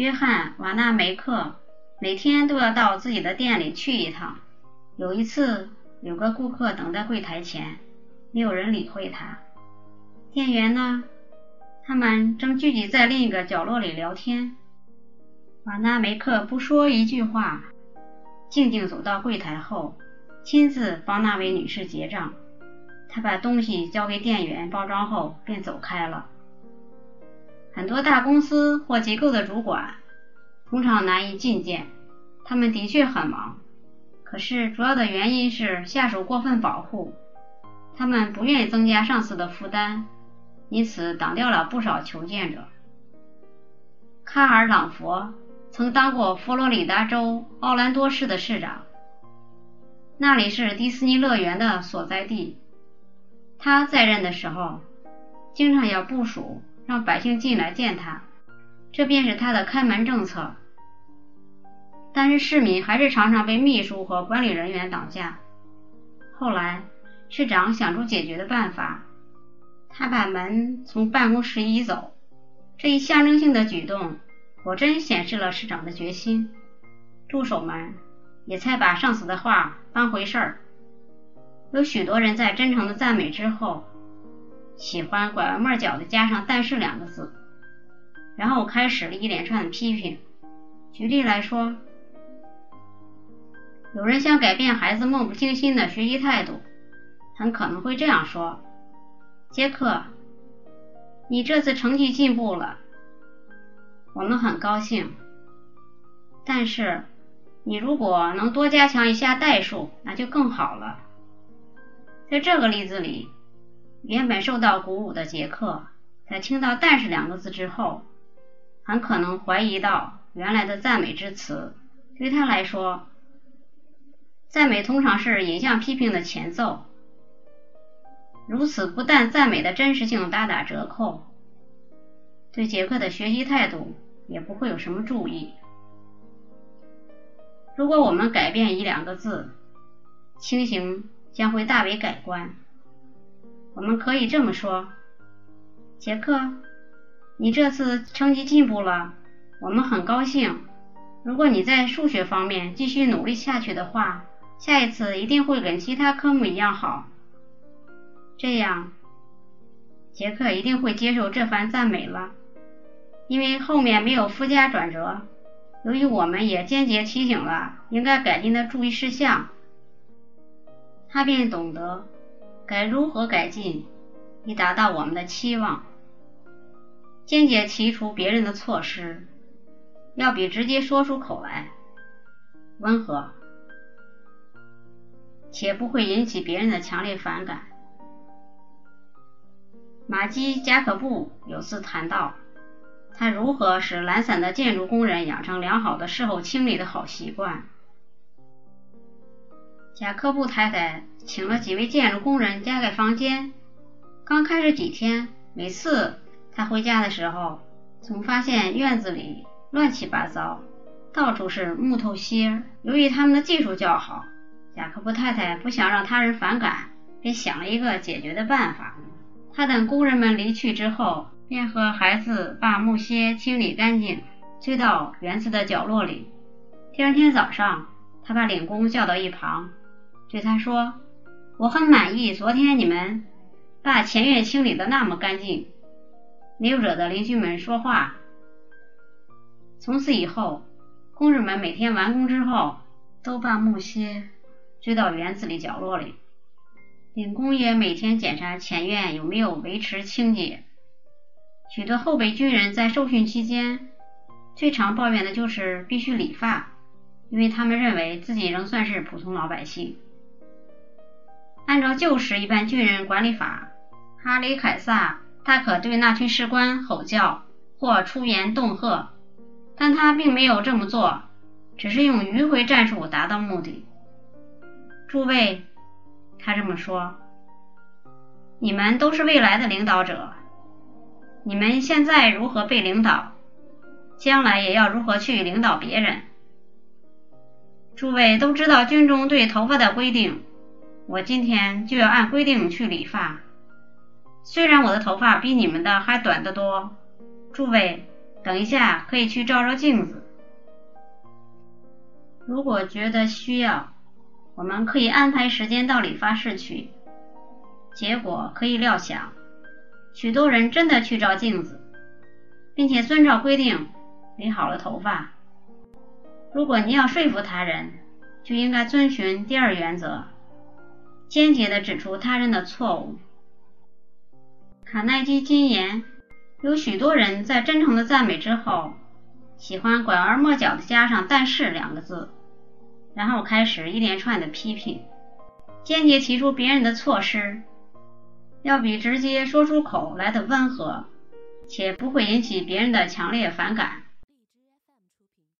约翰·瓦纳梅克每天都要到自己的店里去一趟。有一次，有个顾客等在柜台前，没有人理会他。店员呢？他们正聚集在另一个角落里聊天。瓦纳梅克不说一句话，静静走到柜台后，亲自帮那位女士结账。他把东西交给店员包装后，便走开了。很多大公司或机构的主管通常难以觐见，他们的确很忙。可是主要的原因是下属过分保护，他们不愿意增加上司的负担，因此挡掉了不少求见者。卡尔·朗佛曾当过佛罗里达州奥兰多市的市长，那里是迪士尼乐园的所在地。他在任的时候，经常要部署让百姓进来见他，这便是他的开门政策。但是市民还是常常被秘书和管理人员挡下。后来，市长想出解决的办法，他把门从办公室移走。这一象征性的举动，果真显示了市长的决心。助手们也才把上司的话当回事儿。有许多人在真诚的赞美之后，喜欢拐弯抹角的加上“但是”两个字，然后开始了一连串的批评。举例来说，有人想改变孩子漫不经心的学习态度，很可能会这样说：“杰克，你这次成绩进步了，我们很高兴。但是，你如果能多加强一下代数，那就更好了。”在这个例子里，原本受到鼓舞的杰克，在听到“但是”两个字之后，很可能怀疑到原来的赞美之词。对他来说，赞美通常是引向批评的前奏。如此不但赞美的真实性大打折扣，对杰克的学习态度也不会有什么注意。如果我们改变一两个字，情形将会大为改观。我们可以这么说：杰克，你这次成绩进步了，我们很高兴。如果你在数学方面继续努力下去的话，下一次一定会跟其他科目一样好。这样，杰克一定会接受这番赞美了，因为后面没有附加转折。由于我们也间接提醒了应该改进的注意事项。他便懂得该如何改进，以达到我们的期望。间接提出别人的措施，要比直接说出口来温和，且不会引起别人的强烈反感。马基·贾可布有次谈到，他如何使懒散的建筑工人养成良好的事后清理的好习惯。贾科布太太请了几位建筑工人加盖房间。刚开始几天，每次他回家的时候，总发现院子里乱七八糟，到处是木头屑。由于他们的技术较好，贾克布太太不想让他人反感，便想了一个解决的办法。他等工人们离去之后，便和孩子把木屑清理干净，堆到园子的角落里。第二天早上，他把领工叫到一旁。对他说：“我很满意，昨天你们把前院清理的那么干净，没有惹得邻居们说话。从此以后，工人们每天完工之后都把木屑堆到园子里角落里。领工也每天检查前院有没有维持清洁。许多后备军人在受训期间最常抱怨的就是必须理发，因为他们认为自己仍算是普通老百姓。”按照旧时一般军人管理法，哈里凯撒他可对那群士官吼叫或出言恫吓，但他并没有这么做，只是用迂回战术达到目的。诸位，他这么说：“你们都是未来的领导者，你们现在如何被领导，将来也要如何去领导别人。诸位都知道军中对头发的规定。”我今天就要按规定去理发，虽然我的头发比你们的还短得多。诸位，等一下可以去照照镜子。如果觉得需要，我们可以安排时间到理发室去。结果可以料想，许多人真的去照镜子，并且遵照规定理好了头发。如果你要说服他人，就应该遵循第二原则，坚决地指出他人的错误。卡耐基金言：有许多人在真诚的赞美之后，喜欢拐弯抹角地加上“但是”两个字，然后开始一连串的批评，坚决提出别人的错失，要比直接说出口来的温和，且不会引起别人的强烈反感。